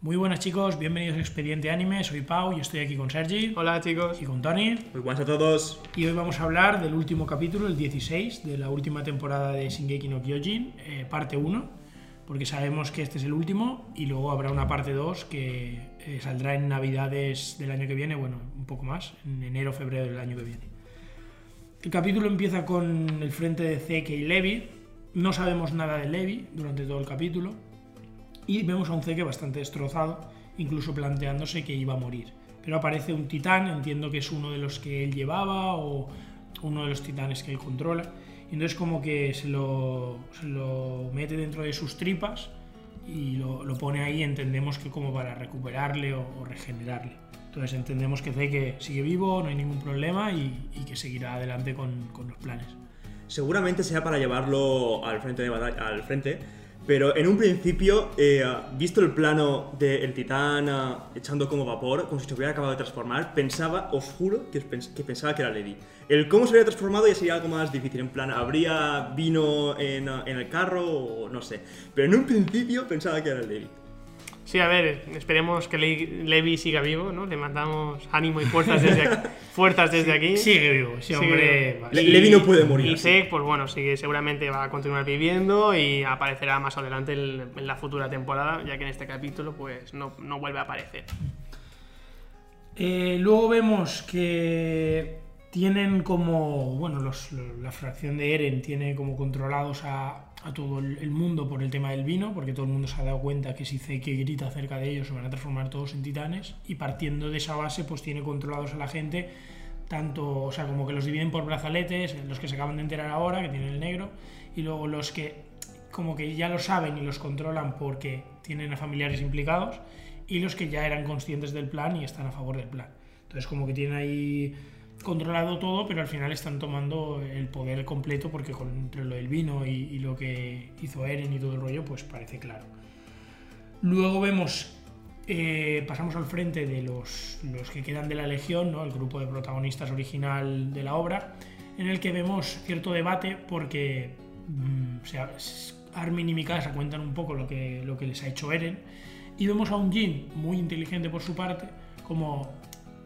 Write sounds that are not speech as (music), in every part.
Muy buenas chicos, bienvenidos a Expediente Anime, soy Pau y estoy aquí con Sergi Hola chicos. y con Tony. Muy buenas a todos. Y hoy vamos a hablar del último capítulo, el 16, de la última temporada de Shingeki no Kyojin, eh, parte 1, porque sabemos que este es el último y luego habrá una parte 2 que eh, saldrá en Navidades del año que viene, bueno, un poco más, en enero febrero del año que viene. El capítulo empieza con el frente de Zeke y Levi. No sabemos nada de Levi durante todo el capítulo. Y vemos a un Zeke bastante destrozado, incluso planteándose que iba a morir. Pero aparece un titán, entiendo que es uno de los que él llevaba o uno de los titanes que él controla. Y entonces como que se lo, se lo mete dentro de sus tripas y lo, lo pone ahí, entendemos que como para recuperarle o, regenerarle. Entonces entendemos que Zeke sigue vivo, no hay ningún problema y, y que seguirá adelante con, con los planes. Seguramente sea para llevarlo al frente de batalla, al frente, pero en un principio, eh, visto el plano del titán eh, echando como vapor, como si se hubiera acabado de transformar, pensaba, os juro, que, pens- que pensaba que era Levi. El cómo se había transformado ya sería algo más difícil, en plan, ¿habría vino en, eh, en el carro o no sé? Pero en un principio pensaba que era Levi. Sí, a ver, esperemos que Le- Levi siga vivo, ¿no? Le mandamos ánimo y fuerzas desde aquí. (laughs) fuerzas desde aquí. Sigue vivo, Sigue hombre... vivo. Le- Levi no puede morir Y. Zeke, pues bueno, sí que seguramente va a continuar viviendo y aparecerá más adelante en, en la futura temporada, ya que en este capítulo pues no, no vuelve a aparecer. Eh, luego vemos que tienen como, bueno, los- la fracción de Eren tiene como controlados a, a todo el, mundo por el tema del vino, porque todo el mundo se ha dado cuenta que si Zeke grita cerca de ellos se van a transformar todos en titanes, y partiendo de esa base pues tiene controlados a la gente, tanto, o sea, como que los dividen por brazaletes, los que se acaban de enterar ahora, que tienen el negro, y luego los que como que ya lo saben y los controlan porque tienen a familiares implicados, y los que ya eran conscientes del plan y están a favor del plan. Entonces como que tienen ahí controlado todo, pero al final están tomando el poder completo porque entre lo del vino y, lo que hizo Eren y todo el rollo, pues parece claro. Luego vemos, eh, pasamos al frente de los, que quedan de la Legión, ¿no? el grupo de protagonistas original de la obra, en el que vemos cierto debate porque mm, o sea, Armin y Mikasa cuentan un poco lo que les ha hecho Eren, y vemos a un Jin muy inteligente por su parte, como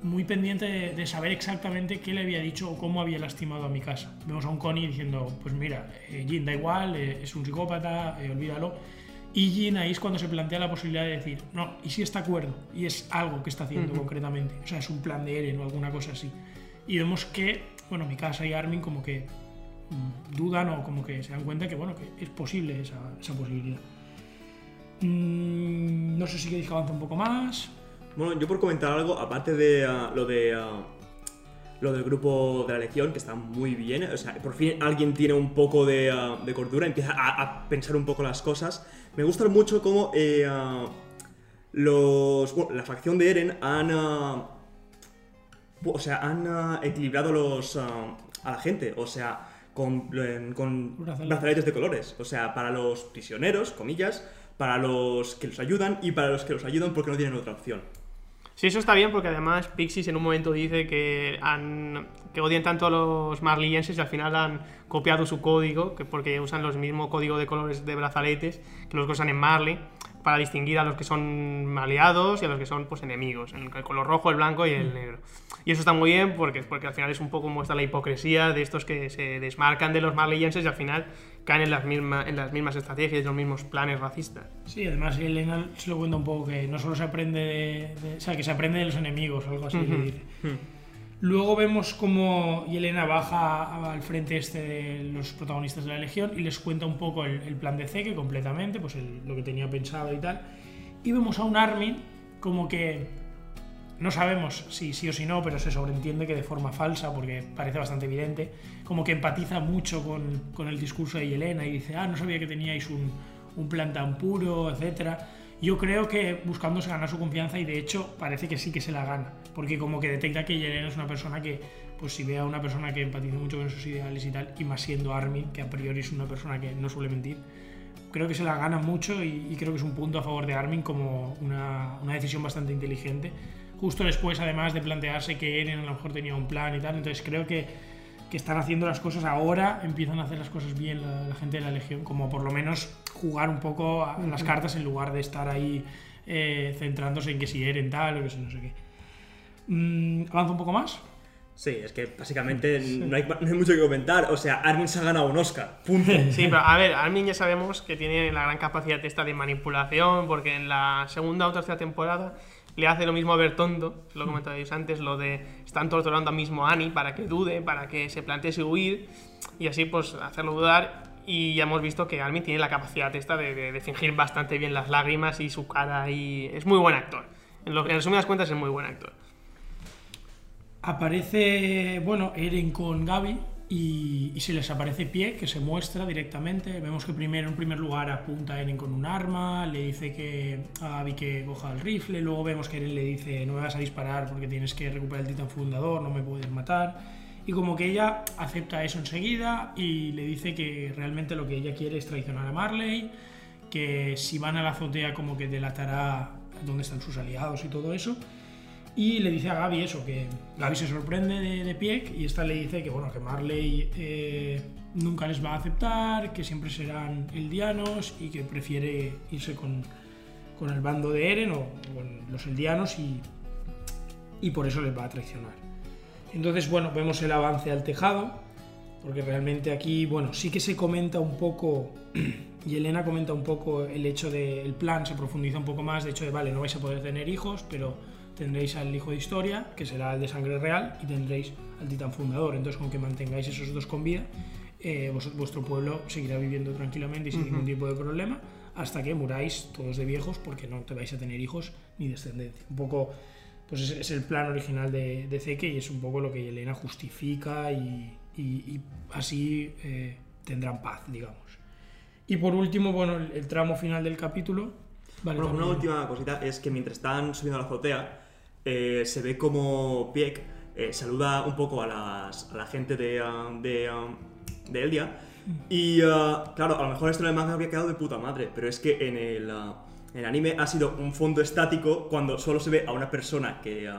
muy pendiente de, de saber exactamente qué le había dicho o cómo había lastimado a Mikasa. Vemos a un Connie diciendo, pues mira, eh, Jin da igual, eh, es un psicópata, eh, olvídalo. Y Jin ahí es cuando se plantea la posibilidad de decir, no, ¿y si está acuerdo? Y es algo que está haciendo concretamente. O sea, es un plan de Eren o alguna cosa así. Y vemos que, bueno, Mikasa y Armin como que mm, dudan o como que se dan cuenta que, bueno, que es posible esa, esa posibilidad. Mm, no sé si queréis que avance un poco más. Bueno, yo por comentar algo, aparte de ah, lo de ah, lo del grupo de la Legión, que está muy bien, o sea, por fin alguien tiene un poco de, ah, de cordura, empieza a, a pensar un poco las cosas. Me gusta mucho cómo eh, los, bueno, la facción de Eren han, o sea, han equilibrado los, a la gente, o sea, con, con brazaletes de colores, o sea, para los prisioneros, comillas, para los que los ayudan y para los que los ayudan porque no tienen otra opción. Sí, eso está bien porque además Pixis en un momento dice que, han, que odian tanto a los marlienses y al final han copiado su código, que porque usan los mismos códigos de colores de brazaletes que los que usan en Marley, para distinguir a los que son aliados y a los que son pues enemigos, en el color rojo, el blanco y el negro. Y eso está muy bien porque, porque al final es un poco muestra la hipocresía de estos que se desmarcan de los marlienses y al final caen en las, mismas en las mismas estrategias y los mismos planes racistas. Sí, además Elena se lo cuenta un poco que no solo se aprende de, de- o sea, que se aprende de los enemigos, algo así que dice. Luego vemos como Yelena baja al frente este de los protagonistas de la Legión y les cuenta un poco el, el plan de Zeke completamente, pues el- lo que tenía pensado y tal. Y vemos a un Armin como que no sabemos si sí o si no, pero se sobreentiende que de forma falsa, porque parece bastante evidente, como que empatiza mucho con, con el discurso de Yelena y dice, ah, no sabía que teníais un, un plan tan puro, etcétera. Yo creo que buscándose ganar su confianza y de hecho parece que sí que se la gana, porque como que detecta que Yelena es una persona que, pues si ve a una persona que empatiza mucho con sus ideales y tal, y más siendo Armin, que a priori es una persona que no suele mentir, creo que se la gana mucho y, y creo que es un punto a favor de Armin como una, una decisión bastante inteligente. Justo después, además de plantearse que Eren a lo mejor tenía un plan y tal, entonces creo que que están haciendo las cosas ahora, empiezan a hacer las cosas bien la, la gente de la Legión, como por lo menos jugar un poco a las cartas en lugar de estar ahí eh, centrándose en que si Eren tal o que si no sé qué. Mm, ¿Avanza un poco más? Sí, es que básicamente no, hay, no hay mucho que comentar. O sea, Armin se ha ganado un Oscar. Punto. Sí, pero a ver, Armin ya sabemos que tiene la gran capacidad esta de manipulación, porque en la segunda o tercera temporada le hace lo mismo a Bertondo, lo comentabais antes, lo de están torturando a mismo Annie para que dude, para que se plantee si huir, y así pues hacerlo dudar. Y ya hemos visto que Armin tiene la capacidad de- de fingir bastante bien las lágrimas y su cara, y es muy buen actor. En, lo, en resumidas cuentas, es muy buen actor. Aparece, bueno, Eren con Gaby y, y se les aparece Pie, que se muestra directamente. Vemos que primero, en primer lugar, apunta a Eren con un arma, le dice que a Gaby que coja el rifle, luego vemos que Eren le dice no me vas a disparar porque tienes que recuperar el titán fundador, no me puedes matar. Y como que ella acepta eso enseguida y le dice que realmente lo que ella quiere es traicionar a Marley, que si van a la azotea como que delatará dónde están sus aliados y todo eso. Y le dice a Gaby eso, que Gaby se sorprende de, de Pieck y esta le dice que bueno, que Marley eh, nunca les va a aceptar, que siempre serán eldianos y que prefiere irse con, con el bando de Eren o con los eldianos y, y por eso les va a traicionar. Entonces, bueno, vemos el avance al tejado, porque realmente aquí, bueno, sí que se comenta un poco, (clears throat) y Elena comenta un poco el hecho del plan, se profundiza un poco más, de hecho de, vale, no vais a poder tener hijos, pero tendréis al hijo de historia, que será el de sangre real, y tendréis al titán fundador. Entonces, con que mantengáis esos dos con vida, eh, vos- vuestro pueblo seguirá viviendo tranquilamente y sin ningún tipo de problema, hasta que muráis todos de viejos, porque no te vais a tener hijos ni descendencia. Un poco, pues es, es el plan original de, de Zeke y es un poco lo que Elena justifica y, y- y así eh, tendrán paz, digamos. Y por último, bueno, el, el tramo final del capítulo. Vale, Bueno, una última cosita es que mientras están subiendo a la azotea, eh, se ve como Pieck eh, saluda un poco a, las- a la gente de, ah, ah, de Eldia. Y ah, claro, a lo mejor esto en el manga habría quedado de puta madre, pero es que en el, en el anime ha sido un fondo estático cuando solo se ve a una persona que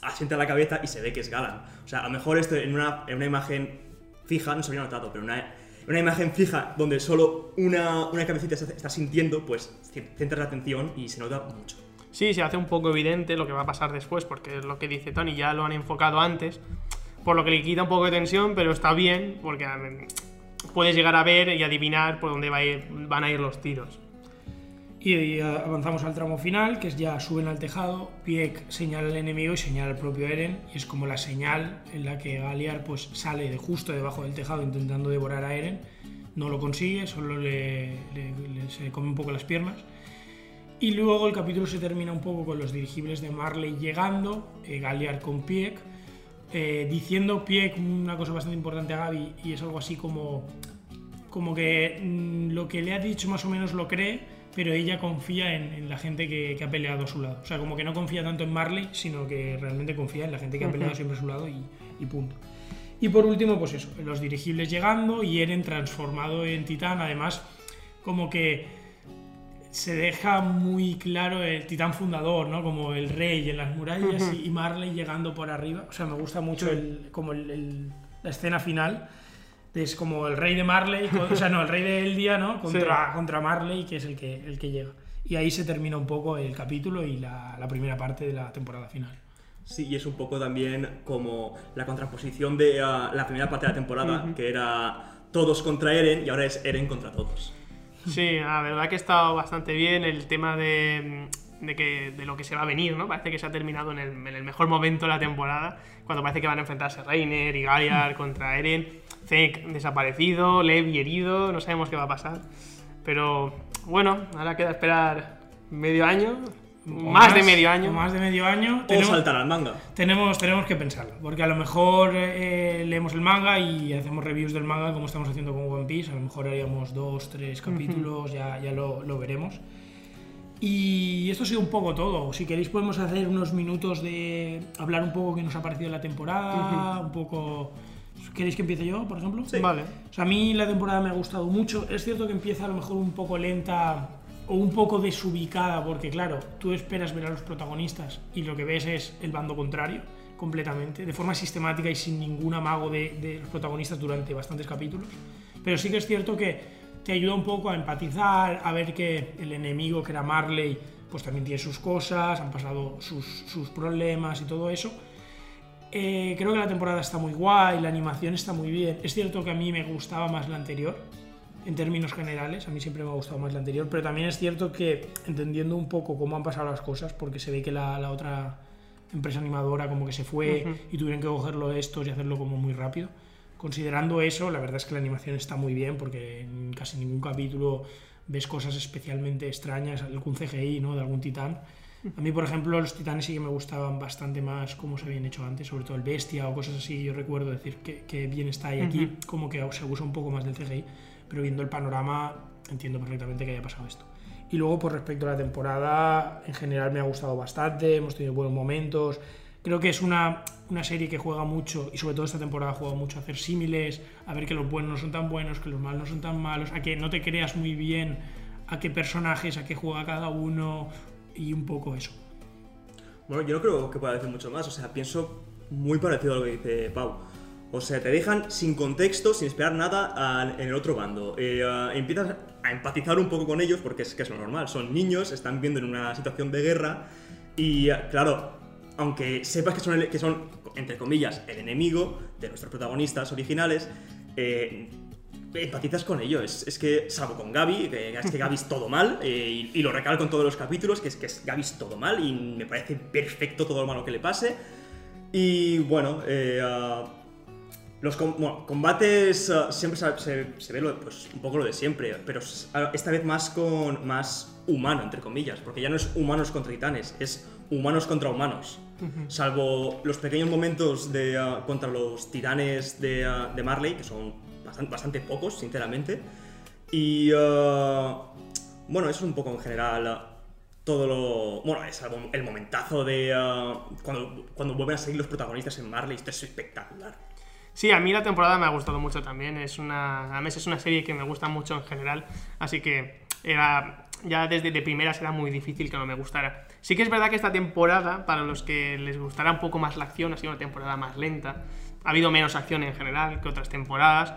asienta la cabeza y se ve que es Galan. O sea, a lo mejor esto en una, en una imagen fija no se habría notado, pero una, una imagen fija donde solo una, una cabecita está sintiendo, pues centras la atención y se nota mucho. Sí, se hace un poco evidente lo que va a pasar después, porque es lo que dice Tony, ya lo han enfocado antes, por lo que le quita un poco de tensión, pero está bien, porque puedes llegar a ver y adivinar por dónde van a ir los tiros. Y, y avanzamos al tramo final, que es ya suben al tejado, Pieck señala al enemigo y señala al propio Eren, y es como la señal en la que Galiar pues, sale de justo debajo del tejado intentando devorar a Eren. No lo consigue, solo le, le- le- se come un poco las piernas. Y luego el capítulo se termina un poco con los dirigibles de Marley llegando, eh, Galiar con Pieck, eh, diciendo Pieck una cosa bastante importante a Gaby, y es algo así como como que mm, lo que le ha dicho más o menos lo cree, pero ella confía en, en la gente que, que ha peleado a su lado. O sea, como que no confía tanto en Marley, sino que realmente confía en la gente que ha peleado siempre a su lado y, y punto. Y por último, pues eso, los dirigibles llegando y Eren transformado en titán, además, como que se deja muy claro el titán fundador, ¿no? Como el rey en las murallas y, y Marley llegando por arriba. O sea, me gusta mucho el, como el- el- la escena final. Es como el rey de Marley, con- o sea, no, el rey de Eldia, ¿no? Contra, contra Marley, que es el que, el que llega. Y ahí se termina un poco el capítulo y la, la primera parte de la temporada final. Sí, y es un poco también como la contraposición de ah, la primera parte de la temporada, que era todos contra Eren y ahora es Eren contra todos. Sí, la verdad que ha estado bastante bien el tema de, de, que, de lo que se va a venir, ¿no? Parece que se ha terminado en el, en el mejor momento de la temporada, cuando parece que van a enfrentarse Reiner y Galliard (laughs) contra Eren, Zek desaparecido, Levi herido, no sabemos qué va a pasar. Pero bueno, ahora queda esperar medio año, O más, de medio año. Más de medio año. O Tenemos- saltar al manga. Tenemos, tenemos que pensarlo, porque a lo mejor eh, leemos el manga y hacemos reviews del manga como estamos haciendo con One Piece, a lo mejor haríamos dos, tres capítulos, ya, ya lo, lo veremos. Y esto ha sido un poco todo. Si queréis podemos hacer unos minutos de hablar un poco qué nos ha parecido la temporada, un poco... ¿Queréis que empiece yo, por ejemplo? Vale. O sea, a mí la temporada me ha gustado mucho. Es cierto que empieza a lo mejor un poco lenta o un poco desubicada, porque claro, tú esperas ver a los protagonistas y lo que ves es el bando contrario, completamente, de forma sistemática y sin ningún amago de, los protagonistas durante bastantes capítulos. Pero sí que es cierto que te ayuda un poco a empatizar, a ver que el enemigo, que era Marley, pues también tiene sus cosas, han pasado sus, sus problemas y todo eso. Eh, creo que la temporada está muy guay, la animación está muy bien. Es cierto que a mí me gustaba más la anterior, en términos generales, a mí siempre me ha gustado más la anterior, pero también es cierto que entendiendo un poco cómo han pasado las cosas, porque se ve que la, la otra empresa animadora como que se fue Ujú. y tuvieron que cogerlo estos y hacerlo como muy rápido. Considerando eso, la verdad es que la animación está muy bien porque en casi ningún capítulo ves cosas especialmente extrañas, algún CGI, ¿no? De algún titán. A mí, por ejemplo, los titanes sí que me gustaban bastante más como se habían hecho antes, sobre todo el bestia o cosas así. Yo recuerdo decir que, que bien está ahí aquí, Ujú. como que se usa un poco más del CGI, pero viendo el panorama entiendo perfectamente que haya pasado esto. Y luego, por respecto a la temporada, en general me ha gustado bastante, hemos tenido buenos momentos. Creo que es una, una serie que juega mucho, y sobre todo esta temporada juega mucho a hacer símiles, a ver que los buenos no son tan buenos, que los malos no son tan malos, a que no te creas muy bien a qué personajes, a qué juega cada uno, y un poco eso. Bueno, yo no creo que pueda decir mucho más. O sea, pienso muy parecido a lo que dice Pau. O sea, te dejan sin contexto, sin esperar nada en el otro bando. Eh, ah, empiezas a empatizar un poco con ellos porque es que es lo normal. Son niños, están viendo en una situación de guerra y, ah, claro, aunque sepas que son, que son, entre comillas, el enemigo de nuestros protagonistas originales, eh, empatizas con ellos. Es, que, salvo con Gaby, que es que Gaby es todo mal, eh, y, lo recalco en todos los capítulos, que es que Gaby es todo mal y me parece perfecto todo lo malo que le pase. Y bueno, eh, ah, los com- bueno, combates ah, siempre se, se- se ve lo- pues, un poco lo de siempre, pero esta vez más con más humano, entre comillas, porque ya no es humanos contra titanes, es humanos contra humanos. Salvo los pequeños momentos de, ah, contra los titanes de, ah, de Marley, que son bastante, bastante pocos, sinceramente. Y bueno, eso es un poco en general todo lo. Bueno, es el momentazo de cuando, cuando vuelven a salir los protagonistas en Marley, esto es espectacular. Sí, a mí la temporada me ha gustado mucho también. Es una, además es una serie que me gusta mucho en general, así que era ya desde de primeras era muy difícil que no me gustara. Sí que es verdad que esta temporada, para los que les gustará un poco más la acción, ha sido una temporada más lenta. Ha habido menos acción en general que otras temporadas.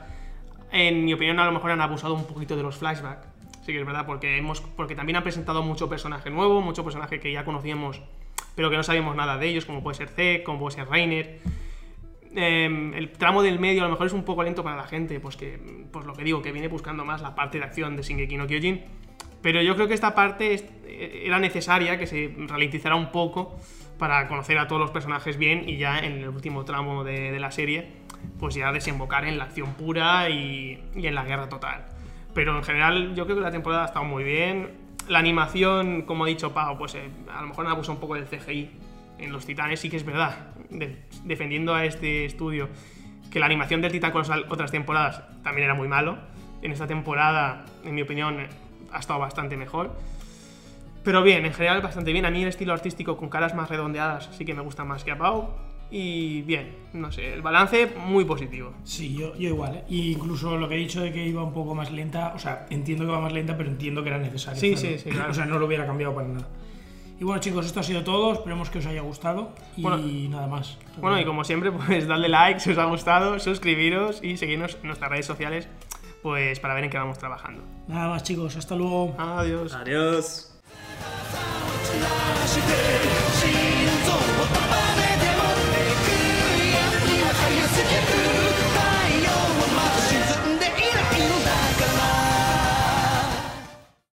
En mi opinión, a lo mejor han abusado un poquito de los flashbacks. Sí que es verdad, porque, hemos, porque también han presentado mucho personaje nuevo, mucho personaje que ya conocíamos, pero que no sabíamos nada de ellos, como puede ser Zek, como puede ser Reiner. Eh, el tramo del medio a lo mejor es un poco lento para la gente, pues que, pues lo que digo, que viene buscando más la parte de acción de Shingeki no Kyojin. Pero yo creo que esta parte eh, era necesaria que se ralentizara un poco para conocer a todos los personajes bien y ya en el último tramo de, la serie, pues ya desembocar en la acción pura y, en la guerra total. Pero en general yo creo que la temporada ha estado muy bien. La animación, como ha dicho Pau, pues eh, a lo mejor han abusado un poco del CGI en los titanes, sí que es verdad. De- defendiendo a este estudio que la animación del titán colosal otras temporadas también era muy malo. En esta temporada, en mi opinión, ha estado bastante mejor. Pero bien, en general bastante bien. A mí el estilo artístico con caras más redondeadas sí que me gusta más que a Pau. Y bien, no sé, el balance muy positivo. Sí, yo, yo igual, ¿eh? Y incluso lo que he dicho de que iba un poco más lenta, o sea, entiendo que va más lenta, pero entiendo que era necesario. Sí, hacerlo. sí, sí, claro. O sea, no lo hubiera cambiado para nada. Y bueno, chicos, esto ha sido todo. Esperemos que os haya gustado. Y Bueno, nada más. Bueno, y como siempre, pues dadle like si os ha gustado, suscribiros y seguirnos en nuestras redes sociales pues para ver en qué vamos trabajando. Nada más, chicos. Hasta luego. Adiós. Adiós. し